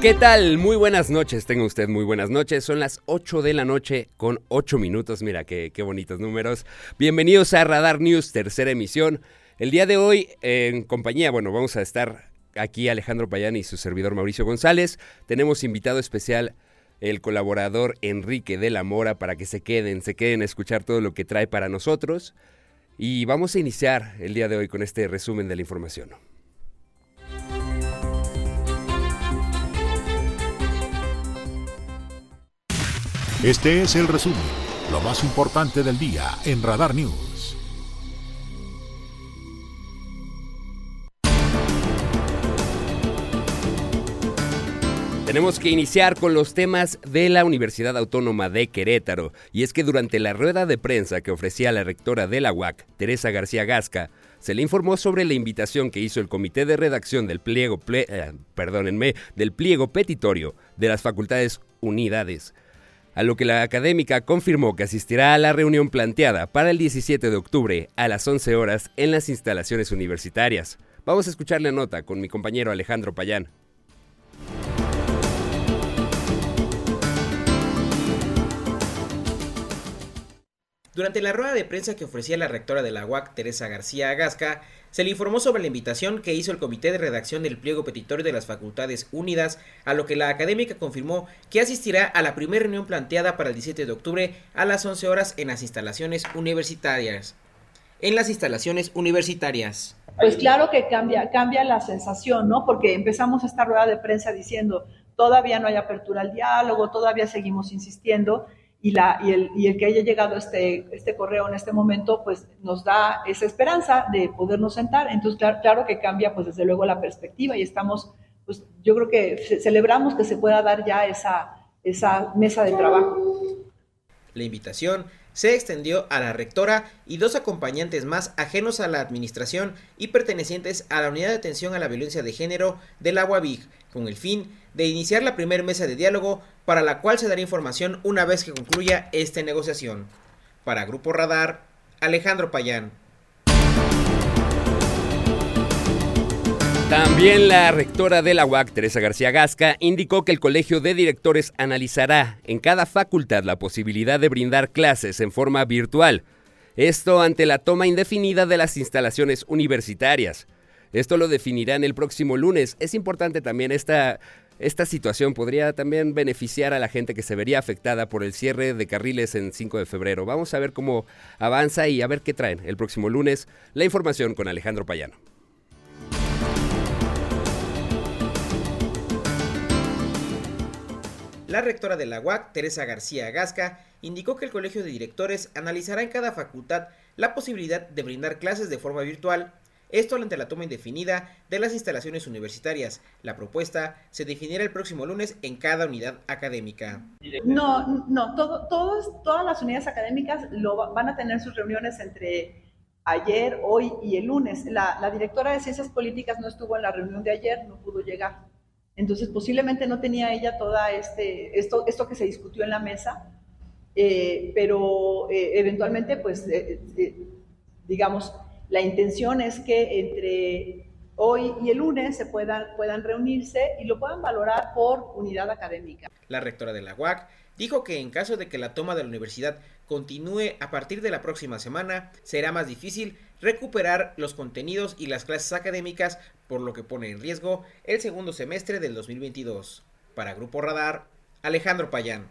¿Qué tal? Muy buenas noches, tenga usted muy buenas noches. Son las 8 de la noche con 8 minutos. Mira qué, qué bonitos números. Bienvenidos a Radar News, tercera emisión. El día de hoy, en compañía, bueno, vamos a estar aquí Alejandro Payán y su servidor Mauricio González. Tenemos invitado especial el colaborador Enrique de la Mora para que se queden, se queden a escuchar todo lo que trae para nosotros. Y vamos a iniciar el día de hoy con este resumen de la información. Este es el resumen, lo más importante del día en Radar News. Tenemos que iniciar con los temas de la Universidad Autónoma de Querétaro, y es que durante la rueda de prensa que ofrecía la rectora de la UAC, Teresa García Gasca, se le informó sobre la invitación que hizo el comité de redacción del pliego, eh, perdónenme, del pliego petitorio de las facultades unidades a lo que la académica confirmó que asistirá a la reunión planteada para el 17 de octubre a las 11 horas en las instalaciones universitarias. Vamos a escuchar la nota con mi compañero Alejandro Payán. Durante la rueda de prensa que ofrecía la rectora de la UAC, Teresa García Agasca, se le informó sobre la invitación que hizo el comité de redacción del pliego petitorio de las Facultades Unidas, a lo que la académica confirmó que asistirá a la primera reunión planteada para el 17 de octubre a las 11 horas en las instalaciones universitarias. En las instalaciones universitarias. Pues claro que cambia, cambia la sensación, ¿no? Porque empezamos esta rueda de prensa diciendo, todavía no hay apertura al diálogo, todavía seguimos insistiendo, y, la, y, el, y el que haya llegado este, este correo en este momento, pues nos da esa esperanza de podernos sentar. Entonces, claro, claro que cambia, pues desde luego la perspectiva y estamos, pues yo creo que celebramos que se pueda dar ya esa, esa mesa de trabajo. La invitación se extendió a la rectora y dos acompañantes más ajenos a la administración y pertenecientes a la Unidad de Atención a la Violencia de Género del Agua Big, con el fin de iniciar la primera mesa de diálogo para la cual se dará información una vez que concluya esta negociación. Para Grupo Radar, Alejandro Payán. También la rectora de la UAC, Teresa García Gasca, indicó que el Colegio de Directores analizará en cada facultad la posibilidad de brindar clases en forma virtual. Esto ante la toma indefinida de las instalaciones universitarias. Esto lo definirán el próximo lunes. Es importante también esta, esta situación podría también beneficiar a la gente que se vería afectada por el cierre de carriles en 5 de febrero. Vamos a ver cómo avanza y a ver qué traen el próximo lunes. La información con Alejandro Payano. La rectora de la UAC, Teresa García Gasca, indicó que el Colegio de Directores analizará en cada facultad la posibilidad de brindar clases de forma virtual esto ante la toma indefinida de las instalaciones universitarias. La propuesta se definirá el próximo lunes en cada unidad académica. No, no, todas las unidades académicas lo, van a tener sus reuniones entre ayer, hoy y el lunes. La, directora de Ciencias Políticas no estuvo en la reunión de ayer, no pudo llegar. Entonces, posiblemente no tenía ella toda este, esto, esto que se discutió en la mesa, eh, pero eh, eventualmente, pues, eh, digamos, la intención es que entre hoy y el lunes se puedan, puedan reunirse y lo puedan valorar por unidad académica. La rectora de la UAC dijo que en caso de que la toma de la universidad continúe a partir de la próxima semana, será más difícil recuperar los contenidos y las clases académicas, por lo que pone en riesgo el segundo semestre del 2022. Para Grupo Radar, Alejandro Payán.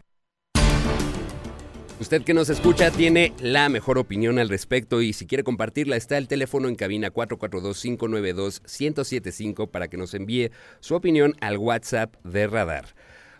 Usted que nos escucha tiene la mejor opinión al respecto y si quiere compartirla está el teléfono en cabina 442-592-1075 para que nos envíe su opinión al WhatsApp de Radar.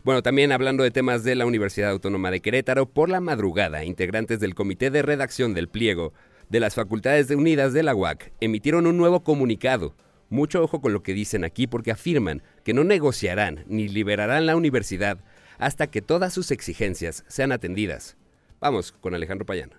Bueno, también hablando de temas de la Universidad Autónoma de Querétaro, por la madrugada, integrantes del comité de redacción del pliego de las Facultades Unidas de la UAC emitieron un nuevo comunicado. Mucho ojo con lo que dicen aquí porque afirman que no negociarán ni liberarán la universidad hasta que todas sus exigencias sean atendidas. Vamos con Alejandro Payán.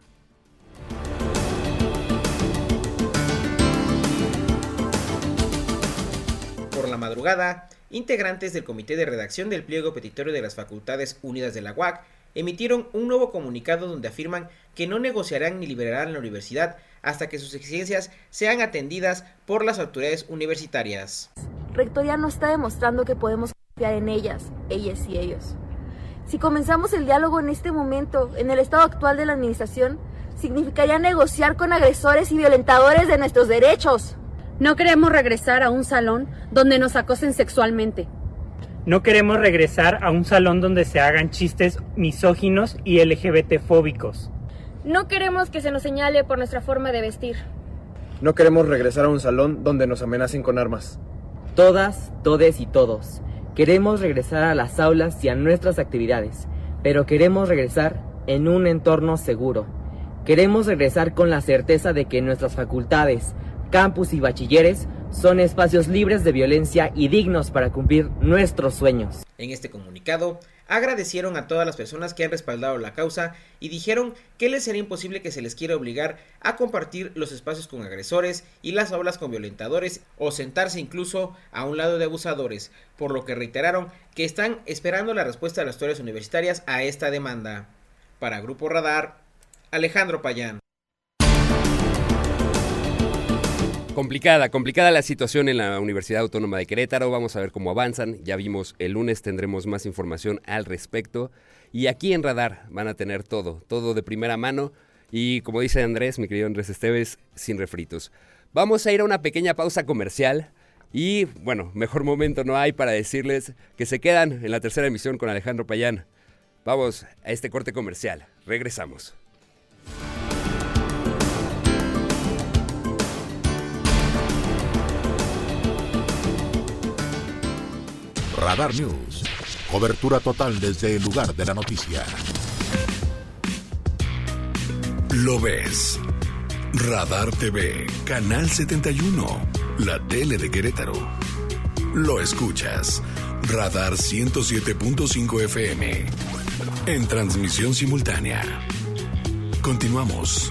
Por la madrugada, integrantes del comité de redacción del pliego petitorio de las Facultades Unidas de la UAC emitieron un nuevo comunicado donde afirman que no negociarán ni liberarán la universidad hasta que sus exigencias sean atendidas por las autoridades universitarias. Rectoría no está demostrando que podemos confiar en ellas, ellas y ellos. Si comenzamos el diálogo en este momento, en el estado actual de la administración, significaría negociar con agresores y violentadores de nuestros derechos. No queremos regresar a un salón donde nos acosen sexualmente. No queremos regresar a un salón donde se hagan chistes misóginos y LGBT-fóbicos. No queremos que se nos señale por nuestra forma de vestir. No queremos regresar a un salón donde nos amenacen con armas. Todas, todes y todos. Queremos regresar a las aulas y a nuestras actividades, pero queremos regresar en un entorno seguro. Queremos regresar con la certeza de que nuestras facultades, campus y bachilleres son espacios libres de violencia y dignos para cumplir nuestros sueños. En este comunicado, agradecieron a todas las personas que han respaldado la causa y dijeron que les será imposible que se les quiera obligar a compartir los espacios con agresores y las aulas con violentadores o sentarse incluso a un lado de abusadores, por lo que reiteraron que están esperando la respuesta de las autoridades universitarias a esta demanda. Para Grupo Radar, Alejandro Payán. Complicada, complicada la situación en la Universidad Autónoma de Querétaro. Vamos a ver cómo avanzan. Ya vimos, el lunes tendremos más información al respecto. Y aquí en Radar van a tener todo, todo de primera mano. Y como dice Andrés, mi querido Andrés Esteves, sin refritos. Vamos a ir a una pequeña pausa comercial. Y bueno, mejor momento no hay para decirles que se quedan en la tercera emisión con Alejandro Payán. Vamos a este corte comercial. Regresamos. Radar News. Cobertura total desde el lugar de la noticia. Lo ves. Radar TV, Canal 71, la tele de Querétaro. Lo escuchas. Radar 107.5 FM. En transmisión simultánea. Continuamos.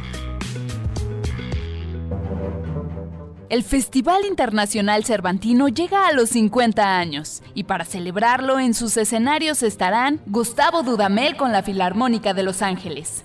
El Festival Internacional Cervantino llega a los 50 años y para celebrarlo en sus escenarios estarán Gustavo Dudamel con la Filarmónica de Los Ángeles,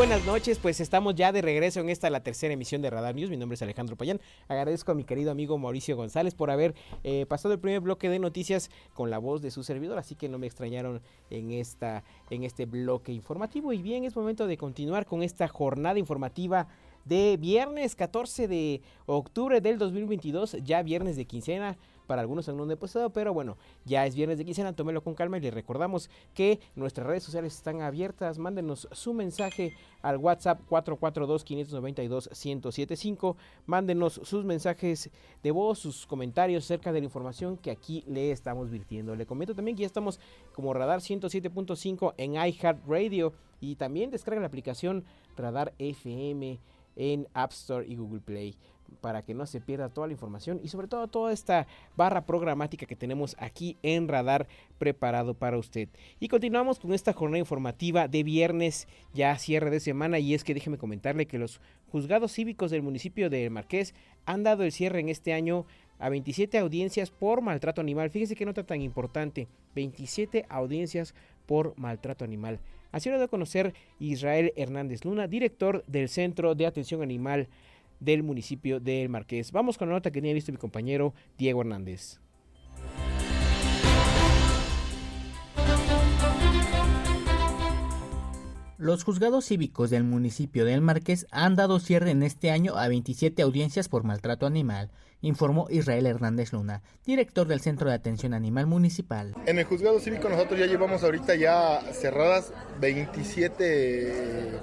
buenas noches. Pues estamos ya de regreso en esta la tercera emisión de Radar News. Mi nombre es Alejandro Payán. Agradezco a mi querido amigo Mauricio González por haber eh, pasado el primer bloque de noticias con la voz de su servidor, así que no me extrañaron en esta en este bloque informativo. Y bien, es momento de continuar con esta jornada informativa de viernes 14 de octubre del 2022, ya viernes de quincena para algunos en un depositado, pero bueno, ya es viernes de quincena, tómelo con calma y les recordamos que nuestras redes sociales están abiertas, mándenos su mensaje al WhatsApp 442-592-1075, mándenos sus mensajes de voz, sus comentarios acerca de la información que aquí le estamos virtiendo. Le comento también que ya estamos como Radar 107.5 en iHeartRadio y también descarga la aplicación Radar FM en App Store y Google Play para que no se pierda toda la información y sobre todo toda esta barra programática que tenemos aquí en Radar preparado para usted. Y continuamos con esta jornada informativa de viernes, ya cierre de semana, y es que déjeme comentarle que los juzgados cívicos del municipio de Marqués han dado el cierre en este año a 27 audiencias por maltrato animal. Fíjese que nota tan importante, 27 audiencias por maltrato animal. Así lo dio a conocer Israel Hernández Luna, director del Centro de Atención Animal del municipio del Marqués. Vamos con la nota que tenía visto mi compañero Diego Hernández. Los juzgados cívicos del municipio del Marqués han dado cierre en este año a 27 audiencias por maltrato animal informó Israel Hernández Luna, director del Centro de Atención Animal Municipal. En el juzgado cívico nosotros ya llevamos ahorita ya cerradas 27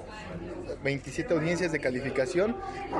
27 audiencias de calificación,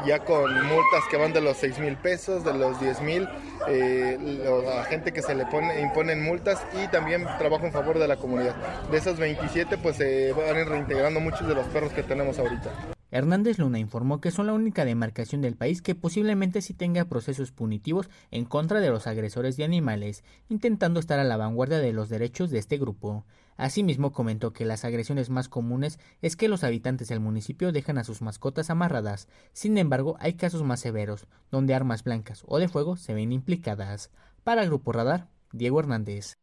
ya con multas que van de los 6 mil pesos, de los 10 mil, eh, la gente que se le pone, imponen multas y también trabajo en favor de la comunidad. De esas 27 pues se van reintegrando muchos de los perros que tenemos ahorita. Hernández Luna informó que son la única demarcación del país que posiblemente sí tenga procesos punitivos en contra de los agresores de animales, intentando estar a la vanguardia de los derechos de este grupo. Asimismo comentó que las agresiones más comunes es que los habitantes del municipio dejan a sus mascotas amarradas. Sin embargo, hay casos más severos, donde armas blancas o de fuego se ven implicadas. Para Grupo Radar, Diego Hernández.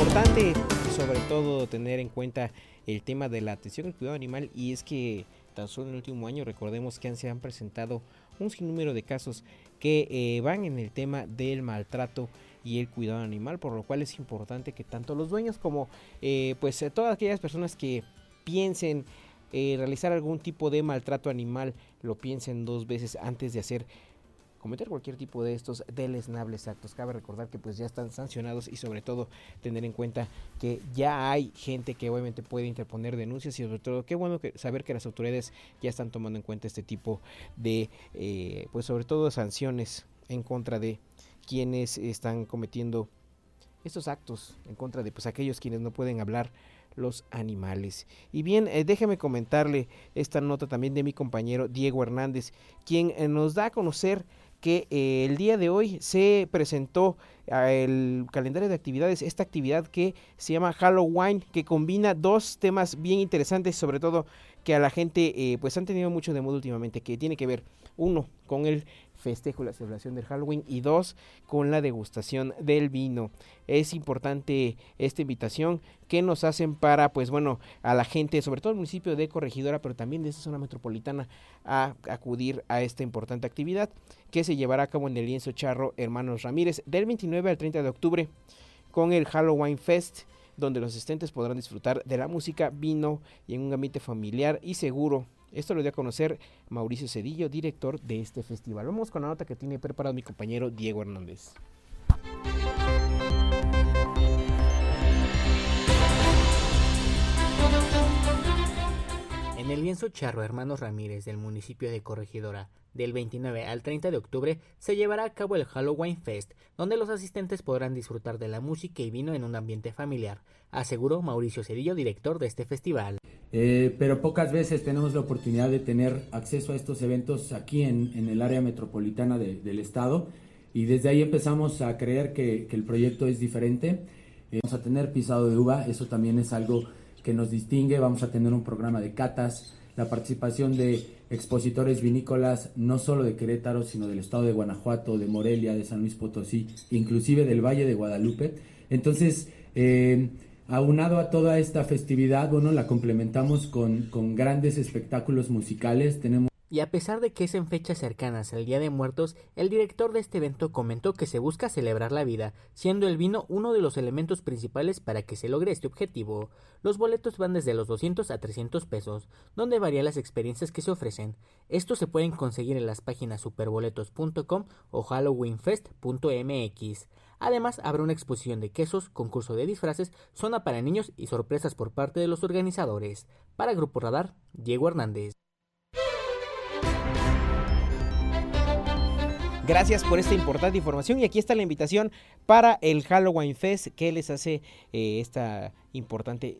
Importante sobre todo tener en cuenta el tema de la atención al cuidado animal. Y es que tan solo en el último año recordemos que se han presentado un sinnúmero de casos que eh, van en el tema del maltrato y el cuidado animal por lo cual es importante que tanto los dueños como eh, pues eh, todas aquellas personas que piensen realizar algún tipo de maltrato animal lo piensen dos veces antes de hacer cometer cualquier tipo de estos deleznables actos. Cabe recordar que pues ya están sancionados y sobre todo tener en cuenta que ya hay gente que obviamente puede interponer denuncias y sobre todo qué bueno que saber que las autoridades ya están tomando en cuenta este tipo de eh, pues sobre todo sanciones en contra de quienes están cometiendo estos actos en contra de pues aquellos quienes no pueden hablar los animales. Y bien, eh, déjeme comentarle esta nota también de mi compañero Diego Hernández, quien eh, nos da a conocer que eh, el día de hoy se presentó el calendario de actividades, esta actividad que se llama Halloween, que combina dos temas bien interesantes, sobre todo que a la gente eh, pues han tenido mucho de moda últimamente, que tiene que ver uno con el festejo, la celebración del Halloween y dos con la degustación del vino. Es importante esta invitación que nos hacen para pues bueno a la gente, sobre todo el municipio de Corregidora, pero también de esta zona metropolitana a acudir a esta importante actividad que se llevará a cabo en el lienzo charro Hermanos Ramírez del 29 al 30 de octubre con el Halloween Fest donde los asistentes podrán disfrutar de la música, vino y en un ambiente familiar y seguro. Esto lo dio a conocer Mauricio Cedillo, director de este festival. Vamos con la nota que tiene preparado mi compañero Diego Hernández. En el lienzo charro Hermanos Ramírez del municipio de Corregidora, del 29 al 30 de octubre se llevará a cabo el Halloween Fest, donde los asistentes podrán disfrutar de la música y vino en un ambiente familiar, aseguró Mauricio Cedillo, director de este festival. Eh, pero pocas veces tenemos la oportunidad de tener acceso a estos eventos aquí en, el área metropolitana del estado y desde ahí empezamos a creer que, el proyecto es diferente. Eh, vamos a tener pisado de uva, eso también es algo que nos distingue, vamos a tener un programa de catas, la participación de expositores vinícolas no solo de Querétaro, sino del estado de Guanajuato, de Morelia, de San Luis Potosí, inclusive del Valle de Guadalupe. Entonces, eh, aunado a toda esta festividad, bueno, la complementamos con, con grandes espectáculos musicales. Tenemos y a pesar de que es en fechas cercanas al Día de Muertos, el director de este evento comentó que se busca celebrar la vida, siendo el vino uno de los elementos principales para que se logre este objetivo. Los boletos van desde los 200 a 300 pesos, donde varían las experiencias que se ofrecen. Estos se pueden conseguir en las páginas superboletos.com o halloweenfest.mx. Además, habrá una exposición de quesos, concurso de disfraces, zona para niños y sorpresas por parte de los organizadores. Para Grupo Radar, Diego Hernández. Gracias por esta importante información y aquí está la invitación para el Halloween Fest que les hace eh, esta importante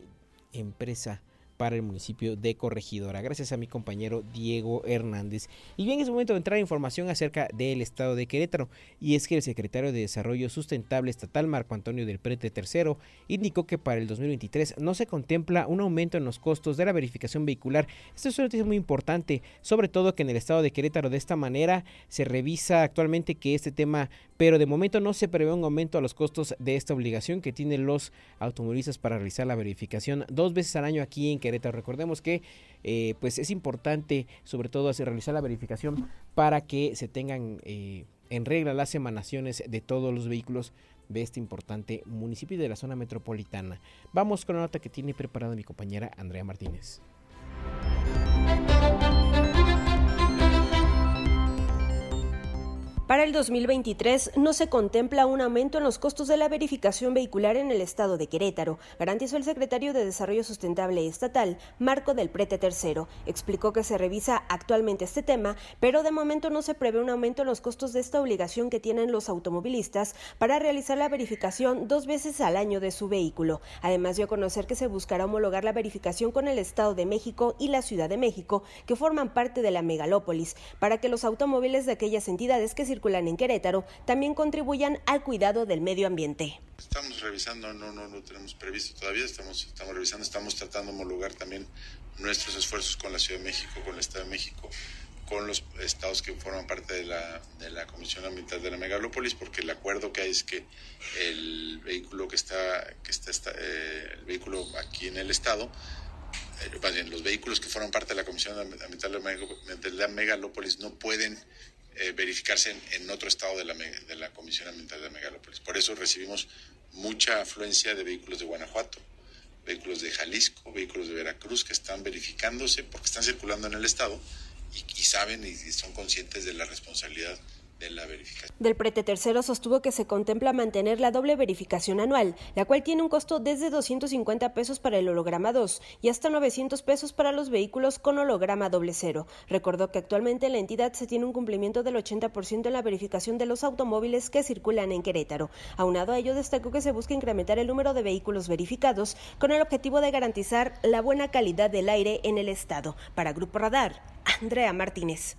empresa para el municipio de Corregidora. Gracias a mi compañero Diego Hernández. Y bien, es momento de entrar a información acerca del estado de Querétaro. Y es que el secretario de Desarrollo Sustentable Estatal, Marco Antonio del Prete III, indicó que para el 2023 no se contempla un aumento en los costos de la verificación vehicular. Esto es una noticia muy importante, sobre todo que en el estado de Querétaro de esta manera se revisa actualmente que este tema pero de momento no se prevé un aumento a los costos de esta obligación que tienen los automovilistas para realizar la verificación dos veces al año aquí en Querétaro. Recordemos que eh, pues es importante sobre todo hacer realizar la verificación para que se tengan eh, en regla las emanaciones de todos los vehículos de este importante municipio de la zona metropolitana. Vamos con la nota que tiene preparada mi compañera Andrea Martínez. Para el 2023 no se contempla un aumento en los costos de la verificación vehicular en el estado de Querétaro, garantizó el secretario de Desarrollo Sustentable Estatal, Marco del Prete Tercero. Explicó que se revisa actualmente este tema, pero de momento no se prevé un aumento en los costos de esta obligación que tienen los automovilistas para realizar la verificación dos veces al año de su vehículo. Además dio a conocer que se buscará homologar la verificación con el Estado de México y la Ciudad de México, que forman parte de la megalópolis, para que los automóviles de aquellas entidades que circulan en Querétaro también contribuyan al cuidado del medio ambiente. Estamos revisando, no, no lo tenemos previsto todavía, estamos, estamos revisando, estamos tratando de homologar también nuestros esfuerzos con la Ciudad de México, con el Estado de México, con los estados que forman parte de la, de la Comisión Ambiental de la Megalópolis, porque el acuerdo que hay es que el vehículo que está, que está eh, el vehículo aquí en el estado, eh, más bien, los vehículos que forman parte de la Comisión Ambiental de la Megalópolis no pueden eh, verificarse en, otro estado de la, de la Comisión Ambiental de Megalópolis. Por eso recibimos mucha afluencia de vehículos de Guanajuato, vehículos de Jalisco, vehículos de Veracruz que están verificándose porque están circulando en el estado y saben y son conscientes de la responsabilidad de la verificación. Del prete tercero sostuvo que se contempla mantener la doble verificación anual, la cual tiene un costo desde 250 pesos para el holograma 2 y hasta 900 pesos para los vehículos con holograma doble cero. Recordó que actualmente en la entidad se tiene un cumplimiento del 80% en la verificación de los automóviles que circulan en Querétaro. Aunado a ello, destacó que se busca incrementar el número de vehículos verificados con el objetivo de garantizar la buena calidad del aire en el estado. Para Grupo Radar, Andrea Martínez.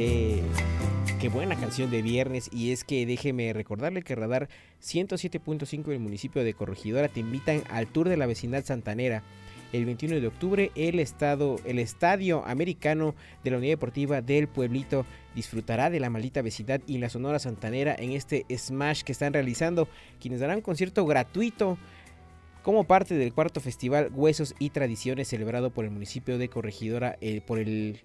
Qué, buena canción de viernes y es que déjeme recordarle que Radar 107.5 del municipio de Corregidora te invitan al tour de la vecindad santanera. El 21 de octubre el, estado, el estadio americano de la Unidad Deportiva del Pueblito disfrutará de la maldita vecindad y la Sonora Santanera en este Smash que están realizando, quienes darán concierto gratuito como parte del cuarto festival Huesos y Tradiciones celebrado por el municipio de Corregidora eh, por el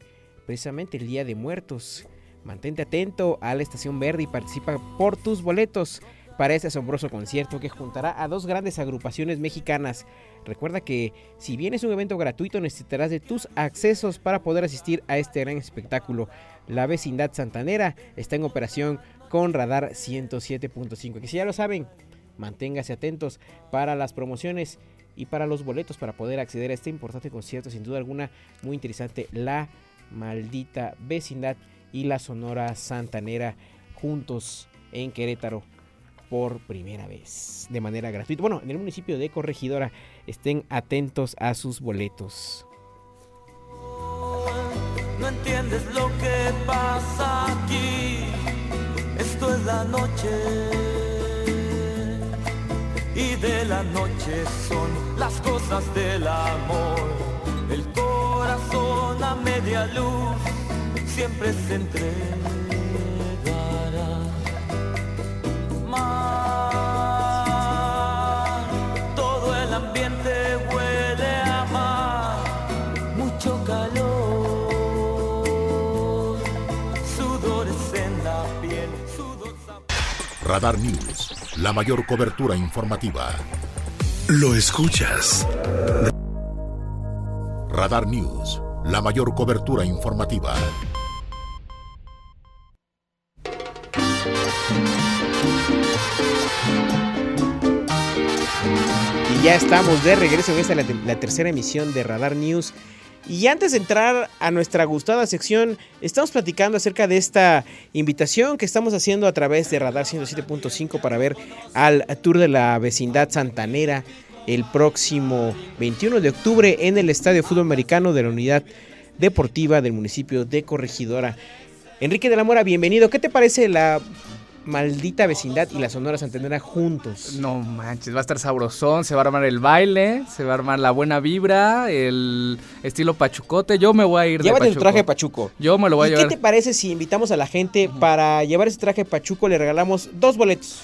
precisamente el Día de Muertos. Mantente atento a la Estación Verde y participa por tus boletos para este asombroso concierto que juntará a dos grandes agrupaciones mexicanas. Recuerda que si bien es un evento gratuito necesitarás de tus accesos para poder asistir a este gran espectáculo. La vecindad santanera está en operación con Radar 107.5. Que si ya lo saben, manténgase atentos para las promociones y para los boletos para poder acceder a este importante concierto, sin duda alguna muy interesante. La Maldita Vecindad y la Sonora Santanera juntos en Querétaro por primera vez de manera gratuita. Bueno, en el municipio de Corregidora estén atentos a sus boletos. No entiendes lo que pasa aquí. Esto es la noche. Y de la noche son las cosas del amor corazón a media luz siempre se entregará. Mar, todo el ambiente huele a mar, mucho calor, sudores en la piel, sudor... Radar News, la mayor cobertura informativa. Lo escuchas. Radar News, la mayor cobertura informativa. Y ya estamos de regreso en esta la, la tercera emisión de Radar News. Y antes de entrar a nuestra gustada sección, estamos platicando acerca de esta invitación que estamos haciendo a través de Radar 107.5 para ver al tour de la vecindad santanera el próximo 21 de octubre en el Estadio Fútbol Americano de la Unidad Deportiva del municipio de Corregidora. Enrique de la Mora, bienvenido. ¿Qué te parece la maldita vecindad y la Sonora Santanera juntos? No manches, va a estar sabrosón, se va a armar el baile, se va a armar la buena vibra, el estilo pachucote. Yo me voy a ir Llévate de tu traje de pachuco. Yo me lo voy a ¿Y llevar. ¿Qué te parece si invitamos a la gente para llevar ese traje de pachuco? Le regalamos dos boletos.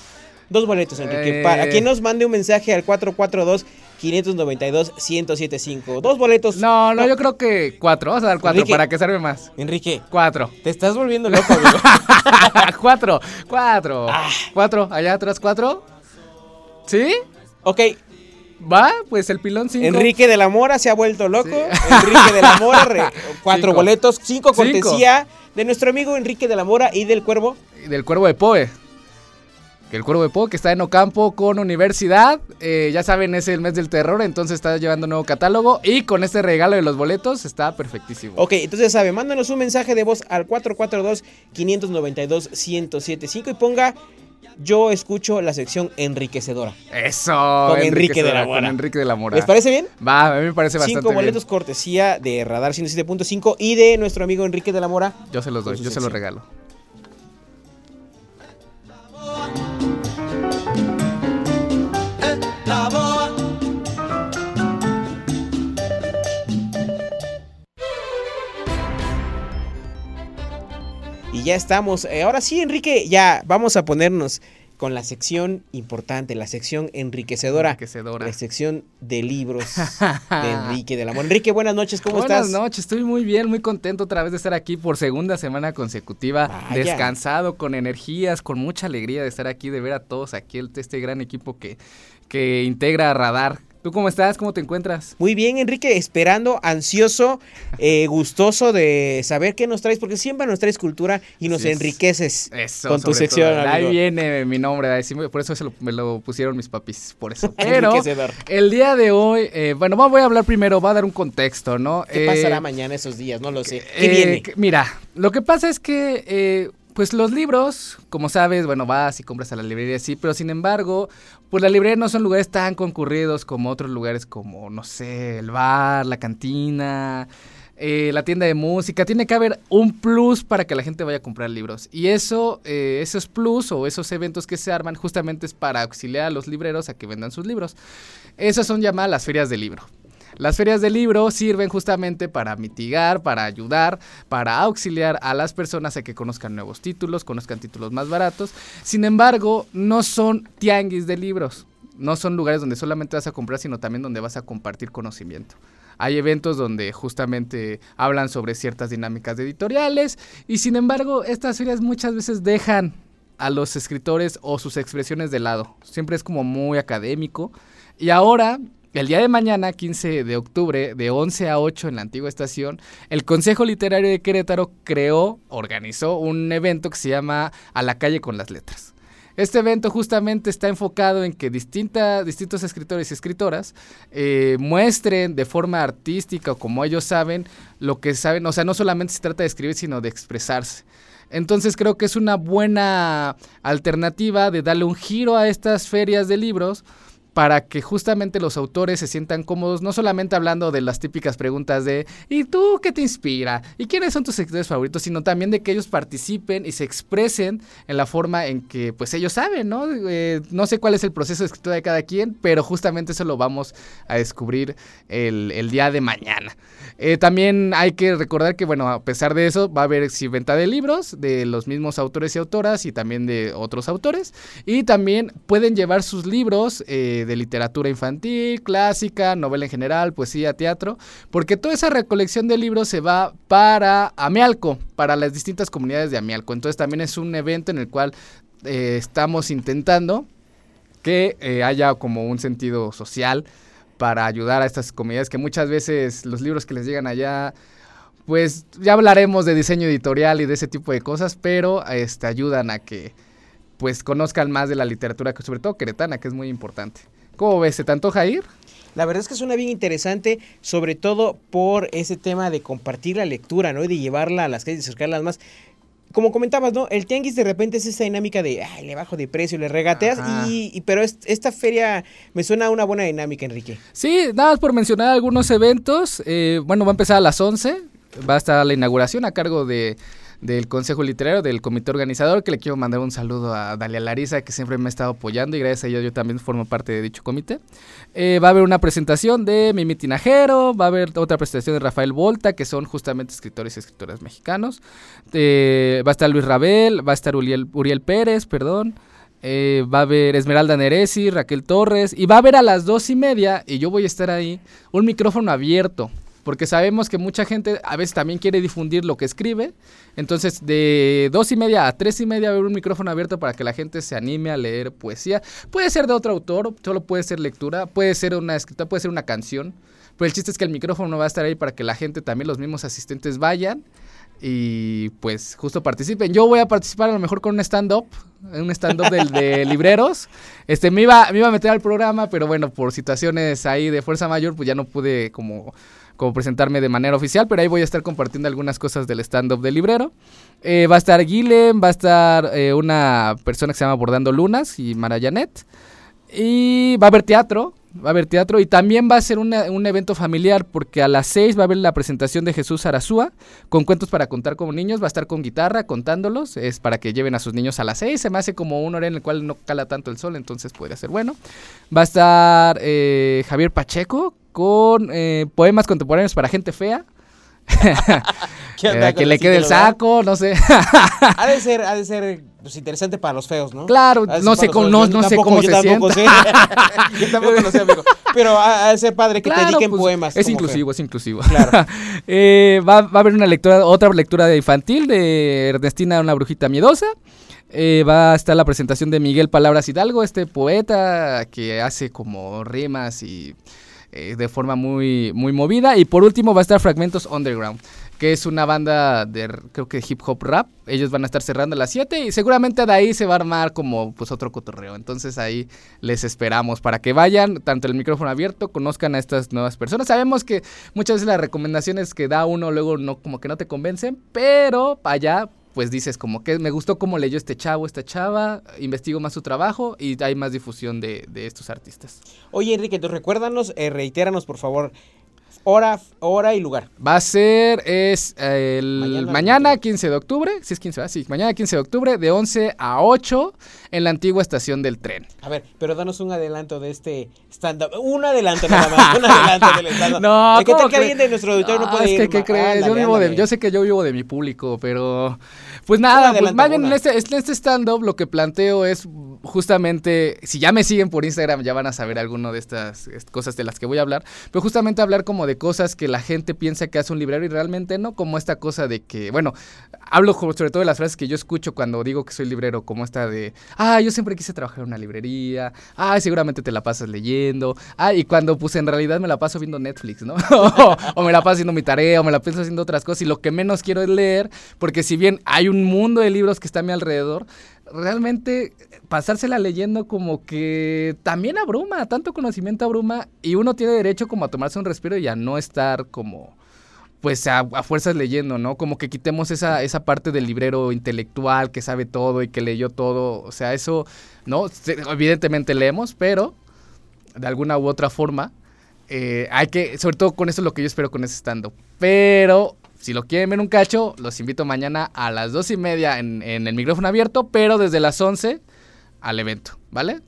Dos boletos, Enrique. Eh. Para quien nos mande un mensaje al 442 592-1075. Dos boletos. No, no, yo creo que cuatro. Vamos a dar cuatro para que salve más. Enrique. Cuatro. Te estás volviendo loco, amigo. cuatro, cuatro. Cuatro, allá atrás cuatro. ¿Sí? Ok. Va, pues el pilón cinco. Enrique de la Mora se ha vuelto loco. Enrique de la Mora, re- cuatro Cinco. boletos, cinco Cinco. cortesía de nuestro amigo Enrique de la Mora y del Cuervo. Del Cuervo de Poe. Que el Cuervo de Poe que está en Ocampo con Universidad. Eh, ya saben, es el mes del terror, entonces está llevando nuevo catálogo. Y con este regalo de los boletos está perfectísimo. Ok, entonces ya sabe, mándanos un mensaje de voz al 442-592-1075 y ponga yo escucho la sección enriquecedora. Eso. Con Enrique de la Con Mora. Enrique de la Mora. ¿Les parece bien? Va, a mí me parece bastante Cinco bien. boletos cortesía de Radar 107.5 y de nuestro amigo Enrique de la Mora. Yo se los doy, Con yo se los regalo. Ya estamos. Eh, ahora sí, Enrique, ya vamos a ponernos con la sección importante, la sección enriquecedora. La sección de libros de Enrique del Amor. Enrique, buenas noches, ¿cómo Buenas estás? noches, estoy muy bien, muy contento otra vez de estar aquí por segunda semana consecutiva, Vaya. descansado, con energías, con mucha alegría de estar aquí, de ver a todos aquí, este gran equipo que, que integra Radar. ¿Tú cómo estás? ¿Cómo te encuentras? Muy bien, Enrique, esperando, ansioso, eh, gustoso de saber qué nos traes, porque siempre nos traes cultura y nos Sí, enriqueces Eso, con tu sección. todo. Ahí amigo. viene mi nombre, por eso se lo- me lo pusieron mis papis, por eso. Pero Enriquecedor. el día de hoy, eh, bueno, voy a hablar primero, voy a dar un contexto, ¿no? ¿Qué Eh, pasará mañana esos días? No lo sé. ¿Qué Eh, viene? Mira, lo que pasa es que, eh, pues los libros, como sabes, bueno, vas y compras a la librería, sí, pero sin embargo, pues las librerías no son lugares tan concurridos como otros lugares como, no sé, el bar, la cantina, eh, la tienda de música. Tiene que haber un plus para que la gente vaya a comprar libros. Y eso, eh, esos plus o esos eventos que se arman justamente es para auxiliar a los libreros a que vendan sus libros. Esas son llamadas las ferias del libro. Las ferias del libro sirven justamente para mitigar, para ayudar, para auxiliar a las personas a que conozcan nuevos títulos, conozcan títulos más baratos. Sin embargo, no son tianguis de libros. No son lugares donde solamente vas a comprar, sino también donde vas a compartir conocimiento. Hay eventos donde justamente hablan sobre ciertas dinámicas editoriales y sin embargo estas ferias muchas veces dejan a los escritores o sus expresiones de lado. Siempre es como muy académico. Y ahora, el día de mañana, 15 de octubre, de 11 a 8 en la antigua estación, el Consejo Literario de Querétaro creó, organizó un evento que se llama A la calle con las letras. Este evento justamente está enfocado en que distintos escritores y escritoras eh, muestren de forma artística o como ellos saben lo que saben. O sea, no solamente se trata de escribir, sino de expresarse. Entonces creo que es una buena alternativa de darle un giro a estas ferias de libros para que justamente los autores se sientan cómodos, no solamente hablando de las típicas preguntas de ¿y tú qué te inspira? ¿y quiénes son tus escritores favoritos? sino también de que ellos participen y se expresen en la forma en que pues ellos saben, ¿no? Eh, no sé cuál es el proceso de escritura de cada quien, pero justamente eso lo vamos a descubrir el, el día de mañana. Eh, también hay que recordar que, bueno, a pesar de eso, va a haber venta de libros de los mismos autores y autoras y también de otros autores. Y también pueden llevar sus libros eh, de literatura infantil, clásica, novela en general, poesía, teatro, porque toda esa recolección de libros se va para Amialco, para las distintas comunidades de Amialco. Entonces también es un evento en el cual eh, estamos intentando que eh, haya como un sentido social para ayudar a estas comunidades que muchas veces los libros que les llegan allá pues ya hablaremos de diseño editorial y de ese tipo de cosas, pero este ayudan a que pues conozcan más de la literatura, que sobre todo queretana, que es muy importante. ¿Cómo ves? ¿Se te antoja ir? La verdad es que suena bien interesante, sobre todo por ese tema de compartir la lectura, ¿no? Y de llevarla a las calles y acercarlas más. Como comentabas, ¿no? El tianguis de repente es esa dinámica de, ay, le bajo de precio, le regateas, y, y- pero es- esta feria me suena a una buena dinámica, Enrique. Sí, nada más por mencionar algunos eventos. eh, bueno, va a empezar a las 11. Va a estar la inauguración a cargo de del Consejo Literario, del comité organizador, que le quiero mandar un saludo a Dalia Larisa, que siempre me ha estado apoyando y gracias a ella yo también formo parte de dicho comité. Eh, va a haber una presentación de Mimi Tinajero, va a haber otra presentación de Rafael Volta, que son justamente escritores y escritoras mexicanos. Eh, va a estar Luis Rabel, va a estar Uriel, Uriel Pérez, perdón. eh, va a haber Esmeralda Neresi, Raquel Torres, y va a haber a las dos y media, y yo voy a estar ahí, un micrófono abierto, porque sabemos que mucha gente a veces también quiere difundir lo que escribe, entonces de dos y media a tres y media va a haber un micrófono abierto para que la gente se anime a leer poesía. Puede ser de otro autor, solo puede ser lectura, puede ser una escritura, puede ser una canción, pero el chiste es que el micrófono va a estar ahí para que la gente, también los mismos asistentes vayan y pues justo participen. Yo voy a participar a lo mejor con un stand-up, un stand-up de, de, libreros. Este, me iba, me iba a meter al programa, pero bueno, por situaciones ahí de fuerza mayor, pues ya no pude como, como presentarme de manera oficial, pero ahí voy a estar compartiendo algunas cosas del stand-up de librero. Eh, va a estar Guilhem, va a estar eh, una persona que se llama Bordando Lunas y Marayanet. Y va a haber teatro, va a haber teatro y también va a ser una, un evento familiar porque a las 6 va a haber la presentación de Jesús Arazúa con cuentos para contar como niños, va a estar con guitarra contándolos, es para que lleven a sus niños a las 6, se me hace como un hora en el cual no cala tanto el sol, entonces puede ser bueno. Va a estar eh, Javier Pacheco con eh, poemas contemporáneos para gente fea. eh, que le quede el saco, no sé. ha de ser, ha de ser pues, interesante para los feos, ¿no? Claro, no sé, cómo, no, no sé cómo se siente. Sé. yo tampoco lo sé, amigo. Pero ha, ha de ser padre que claro, te dediquen pues, poemas. Es inclusivo, feo. es inclusivo. Claro. eh, va, va, a haber una lectura, otra lectura de infantil de Ernestina, una brujita miedosa. Eh, va a estar la presentación de Miguel Palabras Hidalgo, este poeta que hace como rimas y eh, de forma muy, muy movida. Y por último va a estar Fragmentos Underground, que es una banda de, creo que hip hop rap. Ellos van a estar cerrando a las 7 y seguramente de ahí se va a armar como pues otro cotorreo. Entonces ahí les esperamos para que vayan, tanto el micrófono abierto, conozcan a estas nuevas personas. Sabemos que muchas veces las recomendaciones que da uno luego no como que no te convencen, pero allá pues dices como que me gustó cómo leyó este chavo, esta chava, investigo más su trabajo y hay más difusión de, de estos artistas. Oye Enrique, entonces recuérdanos, eh, reitéranos por favor, hora, hora y lugar. Va a ser es el mañana, mañana 15 de octubre, si es 15, ¿verdad? sí, mañana 15 de octubre de 11 a 8 en la antigua estación del tren. A ver, pero danos un adelanto de este stand up, un adelanto nada más, un adelanto del stand up. No, ¿De ¿qué tal que alguien de nuestro auditorio no, no puede es que? ¿qué crees? Yo, vivo de, yo sé que yo vivo de mi público, pero pues nada, pues más bien en este, en este stand-up lo que planteo es justamente, si ya me siguen por Instagram ya van a saber alguno de estas cosas de las que voy a hablar, pero justamente hablar como de cosas que la gente piensa que hace un librero y realmente no, como esta cosa de que, bueno, hablo sobre todo de las frases que yo escucho cuando digo que soy librero, como esta de, ah, yo siempre quise trabajar en una librería, ah, seguramente te la pasas leyendo, ah, y cuando pues en realidad me la paso viendo Netflix, ¿no? o me la paso haciendo mi tarea, o me la paso haciendo otras cosas y lo que menos quiero es leer, porque si bien hay un mundo de libros que está a mi alrededor, realmente pasársela leyendo como que también abruma, tanto conocimiento abruma y uno tiene derecho como a tomarse un respiro y a no estar como pues a, fuerzas leyendo, ¿no? Como que quitemos esa, esa parte del librero intelectual que sabe todo y que leyó todo, o sea, eso, ¿no? Evidentemente leemos, pero de alguna u otra forma, eh, hay que, sobre todo con eso es lo que yo espero con ese stand-up, pero si lo quieren ver un cacho, los invito mañana a las dos y media en, en, el micrófono abierto, pero desde las 11 al evento, ¿vale?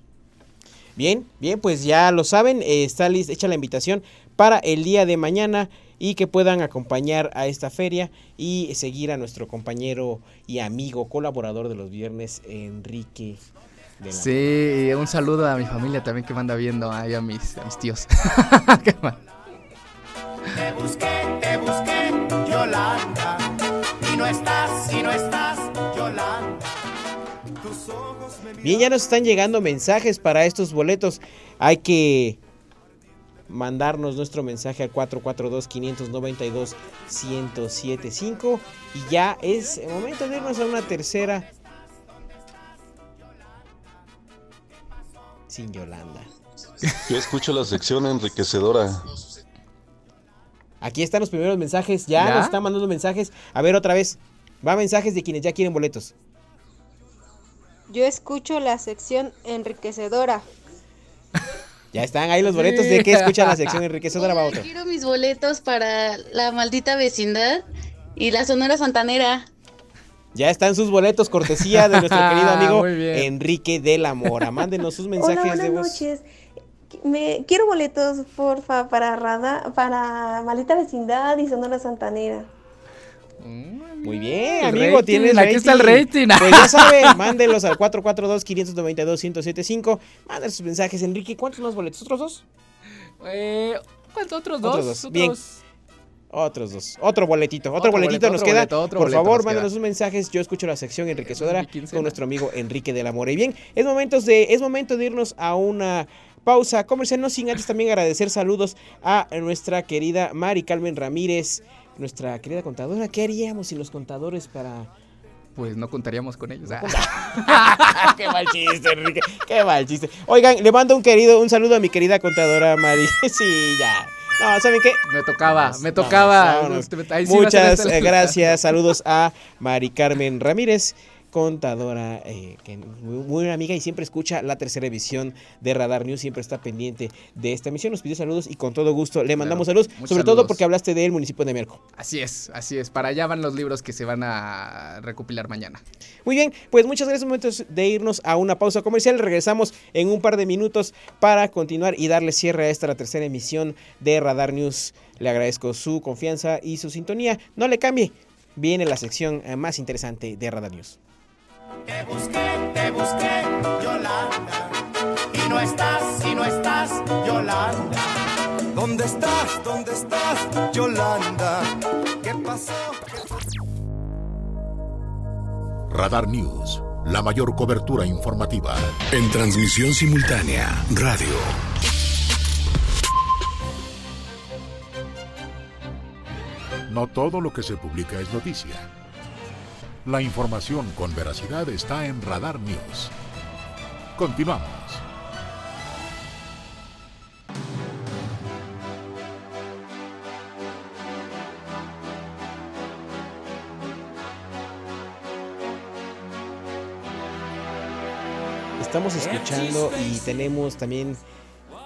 Bien, bien, pues ya lo saben, eh, está lista, hecha la invitación para el día de mañana y que puedan acompañar a esta feria y seguir a nuestro compañero y amigo colaborador de los viernes, Enrique. De la sí, un saludo a mi familia también que me anda viendo, ahí a mis, a mis tíos. Te busqué, te busqué, Yolanda. Y no estás, y no estás, Yolanda. Tus ojos me Bien, ya nos están llegando mensajes para estos boletos. Hay que mandarnos nuestro mensaje al 442-592-1075. Y ya es el momento de irnos a una tercera. Sin Yolanda. Yo escucho la sección enriquecedora. Aquí están los primeros mensajes. Ya, ¿Ya? nos están mandando mensajes. A ver, otra vez. Va mensajes de quienes ya quieren boletos. Yo escucho la sección enriquecedora. Ya están ahí los boletos de que escuchan la sección enriquecedora. Va otro. Quiero mis boletos para la maldita vecindad y la Sonora Santanera. Ya están sus boletos, cortesía de nuestro querido amigo Enrique de la Mora. Mándenos sus mensajes Hola, de voz. Noches me quiero boletos, porfa, para Rada, para Maldita Vecindad y Sonora Santanera. Muy bien, amigo, rating, tienes aquí está el rating. Pues ya sabe, mándelos al 442-592-1075. Manden sus mensajes, Enrique. ¿Cuántos más boletos? ¿Otros dos? Eh, ¿Cuántos otros dos? Otros dos. Otros- Bien. Otros dos. Otro boletito. Otro, Otro boletito boleto, nos otro queda. boleto, otro Por boleto favor, nos mándenos sus mensajes. Yo escucho la sección enriquecedora con nuestro amigo Enrique de la Mora. Y bien, es, momentos de, es momento de irnos a una pausa comercial. No sin antes también agradecer saludos a nuestra querida Mari Carmen Ramírez, nuestra querida contadora. ¿Qué haríamos sin los contadores para Pues no contaríamos con ellos. Ah. qué mal chiste, Enrique. Qué mal chiste. Oigan, le mando un querido, un saludo a mi querida contadora Mari. sí, ya. No, ¿saben qué? Me tocaba, Vamos, me tocaba. vámonos. Ahí sí Muchas esta la- gracias. Saludos a Mari Carmen Ramírez, contadora, eh, que muy, muy buena amiga y siempre escucha la tercera edición de Radar News, siempre está pendiente de esta emisión. Nos pidió saludos y con todo gusto le mandamos saludos, muchos sobre todo saludos. porque hablaste del municipio de Merco. Así es, así es. Para allá van los libros que se van a recopilar mañana. Muy bien, pues muchas gracias. Momentos de irnos a una pausa comercial. Regresamos en un par de minutos para continuar y darle cierre a esta la tercera emisión de Radar News. Le agradezco su confianza y su sintonía. No le cambie. Viene la sección eh, más interesante de Radar News. Te busqué, te busqué, Yolanda. Y no estás, y no estás, Yolanda. ¿Dónde estás? ¿Dónde estás, Yolanda? ¿Qué pasó? Radar News, la mayor cobertura informativa. En transmisión simultánea, radio. No todo lo que se publica es noticia. La información con veracidad está en Radar News. Continuamos. Estamos escuchando y tenemos también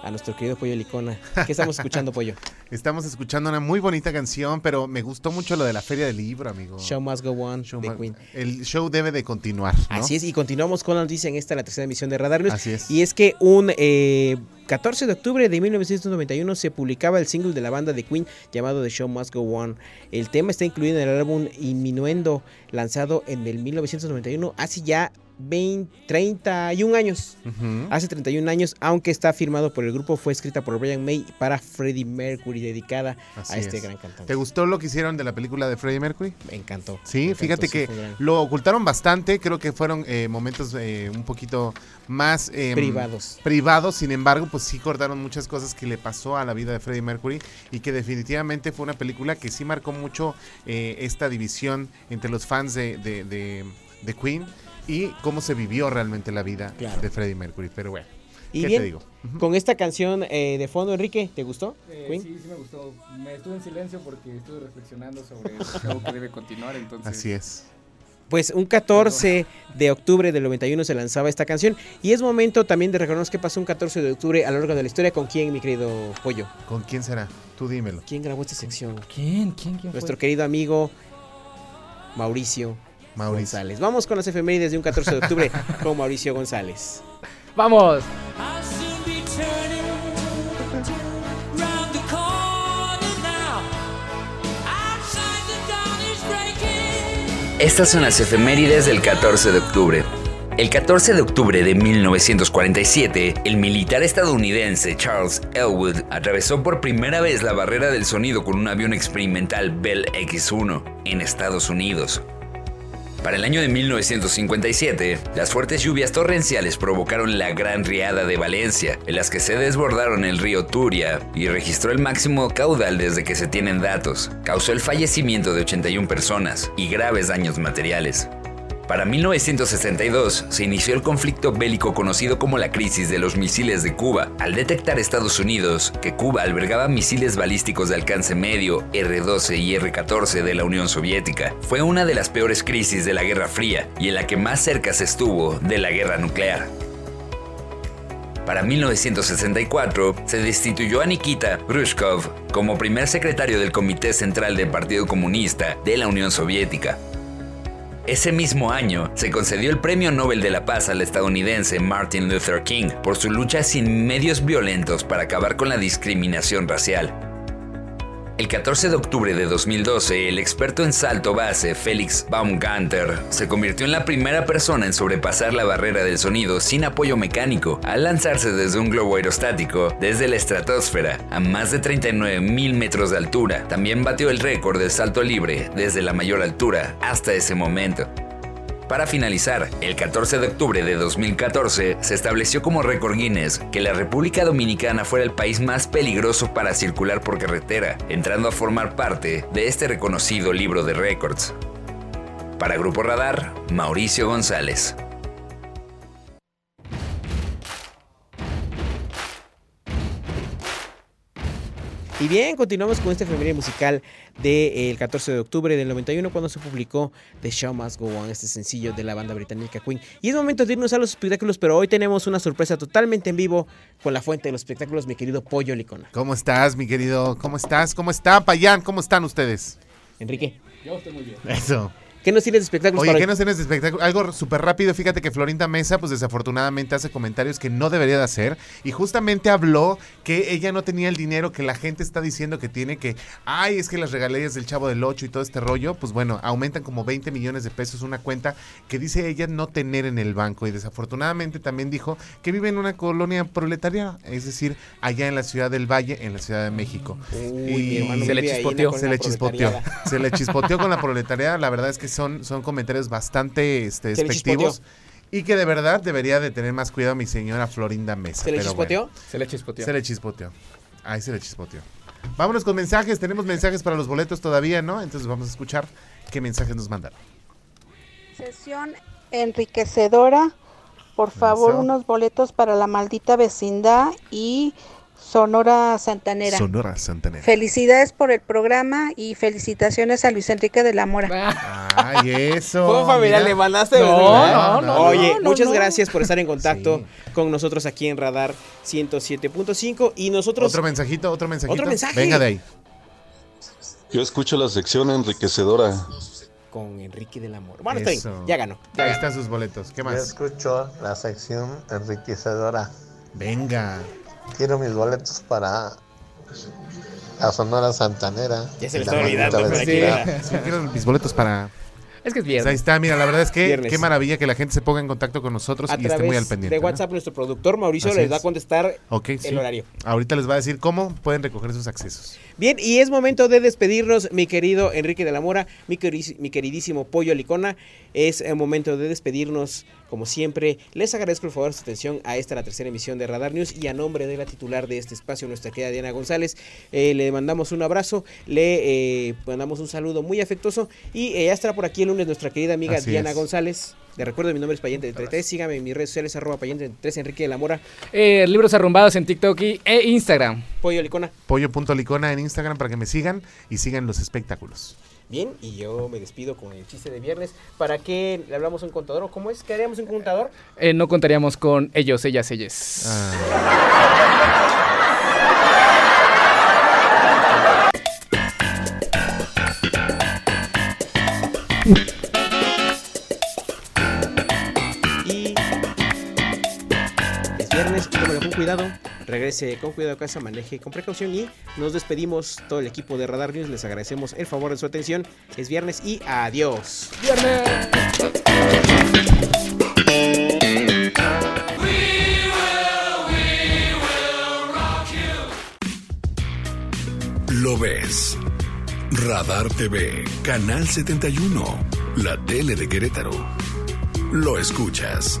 a nuestro querido Pollo Licona. ¿Qué estamos escuchando, Pollo? Estamos escuchando una muy bonita canción, pero me gustó mucho lo de la feria del libro, amigo. Show Must Go On de ma- Queen. El show debe de continuar, ¿no? Así es, y continuamos con la noticia en esta, la tercera emisión de Radar News. Así es. Y es que un eh, 14 de octubre de 1991 se publicaba el single de la banda de Queen llamado The Show Must Go On. El tema está incluido en el álbum Inminuendo, lanzado en el 1991, hace ya 20, 31 años. Ujú. Hace 31 años, aunque está firmado por el grupo, fue escrita por Brian May para Freddie Mercury, dedicada Así a este es. gran cantante. ¿Te gustó lo que hicieron de la película de Freddie Mercury? Me encantó. Sí, me encantó, fíjate sí, que lo ocultaron bastante, creo que fueron eh, momentos eh, un poquito más em, Privados. Privados, sin embargo, pues sí cortaron muchas cosas que le pasó a la vida de Freddie Mercury y que definitivamente fue una película que sí marcó mucho eh, esta división entre los fans de, de- de- de Queen y cómo se vivió realmente la vida Claro. de Freddie Mercury. Pero bueno, Y ¿qué bien, te digo? con esta canción eh, de fondo, Enrique, ¿te gustó? Queen? sí, sí me gustó. Me estuve en silencio porque estuve reflexionando sobre el show que debe continuar, entonces... Así es. Pues un 14 de octubre del 91 se lanzaba esta canción y es momento también de reconocer qué pasó un 14 de octubre a lo largo de la historia con quién, mi querido Pollo. ¿Con quién será? Tú dímelo. ¿Quién grabó esta sección? ¿Quién? ¿Quién? ¿Quién Nuestro fue? querido amigo Mauricio, Mauricio. González. Vamos con las efemérides de un 14 de octubre con Mauricio González. ¡Vamos! Estas son las efemérides del 14 de octubre. El 14 de octubre de 1947, el militar estadounidense Charles Elwood atravesó por primera vez la barrera del sonido con un avión experimental Bell X-1 en Estados Unidos. Para el año de 1957, las fuertes lluvias torrenciales provocaron la Gran Riada de Valencia, en las que se desbordaron el río Turia y registró el máximo caudal desde que se tienen datos. Causó el fallecimiento de 81 personas y graves daños materiales. Para 1962 se inició el conflicto bélico conocido como la crisis de los misiles de Cuba, al detectar Estados Unidos que Cuba albergaba misiles balísticos de alcance medio R-12 y R-14 de la Unión Soviética. Fue una de las peores crisis de la Guerra Fría y en la que más cerca se estuvo de la guerra nuclear. Para 1964 se destituyó a Nikita Khrushchev como primer secretario del Comité Central del Partido Comunista de la Unión Soviética. Ese mismo año se concedió el Premio Nobel de la Paz al estadounidense Martin Luther King por su lucha sin medios violentos para acabar con la discriminación racial. El 14 de octubre de 2012, el experto en salto base Félix Baumgartner se convirtió en la primera persona en sobrepasar la barrera del sonido sin apoyo mecánico al lanzarse desde un globo aerostático desde la estratosfera a más de 39 mil metros de altura. También batió el récord del salto libre desde la mayor altura hasta ese momento. Para finalizar, el 14 de octubre de 2014 se estableció como récord Guinness que la República Dominicana fuera el país más peligroso para circular por carretera, entrando a formar parte de este reconocido libro de récords. Para Grupo Radar, Mauricio González. Y bien, continuamos con esta efeméride musical del 14 de octubre del 91 cuando se publicó The Show Must Go On, este sencillo de la banda británica Queen. Y es momento de irnos a los espectáculos, pero hoy tenemos una sorpresa totalmente en vivo con la fuente de los espectáculos, mi querido Pollo Licona. ¿Cómo estás, mi querido? ¿Cómo estás? ¿Cómo está, Payán? ¿Cómo están ustedes? Enrique. Yo estoy muy bien. Eso. ¿Qué nos tienes de espectáculos Oye, para ¿qué hoy? nos tienes de espectáculo? Algo súper rápido. Fíjate que Florinda Mesa, pues desafortunadamente hace comentarios que no debería de hacer. Y justamente habló que ella no tenía el dinero que la gente está diciendo que tiene, que, ay, es que las regalías del Chavo del 8 y todo este rollo, pues bueno, aumentan como 20 millones de pesos una cuenta que dice ella no tener en el banco. Y desafortunadamente también dijo que vive en una colonia proletaria, es decir, allá en la ciudad del Valle, en la Ciudad de México. mi hermano se le chispoteó. Se le chispoteó. Se le chispoteó con la proletariada. La verdad es que son, son comentarios bastante este, Se despectivos. Y que de verdad debería de tener más cuidado mi señora Florinda Mesa. ¿Se le pero chispoteó? bueno. Se le chispoteó. Se le chispoteó. Ahí se le chispoteó. Vámonos con mensajes. Tenemos mensajes para los boletos todavía, ¿no? Entonces vamos a escuchar qué mensajes nos mandaron. Sesión enriquecedora. Por favor, Eso. unos boletos para la maldita vecindad y Sonora Santanera. Sonora Santanera. Felicidades por el programa y felicitaciones a Luis Enrique de la Mora. Ay, eso. Familiar, mira. le mandaste. No, no, no, Oye, no, muchas no. gracias por estar en contacto con nosotros aquí en Radar 107.5 y nosotros Otro mensajito, otro mensajito. Otro mensaje. Venga de ahí. Yo escucho la sección enriquecedora. con Enrique del Amor. Bueno, está bien, ya ganó. ya Ahí ganó. están sus boletos. ¿Qué Yo más? escucho la sección enriquecedora. Venga. Quiero mis boletos para la Sonora Santanera. Ya se le La está olvidando. Sí, quiero mis boletos para. Es que es Pues viernes. ahí está, mira, la verdad es que Viernes. qué maravilla que la gente se ponga en contacto con nosotros A y esté muy al través pendiente. de ¿no? WhatsApp, nuestro productor Mauricio Así les va a es. contestar Ok, el sí. horario. Ahorita les va a decir cómo pueden recoger sus accesos. Bien, y es momento de despedirnos, mi querido Enrique de la Mora, mi, queridísimo Pollo Licona. Es el momento de despedirnos, como siempre. Les agradezco por favor su atención a esta, la tercera emisión de Radar News, y a nombre de la titular de este espacio, nuestra querida Diana González, eh, le mandamos un abrazo, le eh, mandamos un saludo muy afectuoso, y eh, ya estará por aquí el lunes nuestra querida amiga Así Diana es. González. Le recuerdo, mi nombre es Payente de 33, sígame en mis redes sociales, arroba Payente de 33, Enrique de la Mora, Eh, libros arrumbados en TikTok y, e Instagram. Pollo Licona. Pollo.licona en Instagram para que me sigan y sigan los espectáculos. Bien, y yo me despido con el chiste de viernes. ¿Para qué le hablamos a un contador? ¿O ¿Cómo es que haríamos un contador? Eh, no contaríamos con ellos, ellas, ellas. Y regrese con cuidado a casa, maneje con precaución y nos despedimos todo el equipo de Radar News. Les agradecemos el favor de su atención. Es viernes y adiós. Lo ves. Radar TV, Canal 71, la tele de Querétaro. Lo escuchas.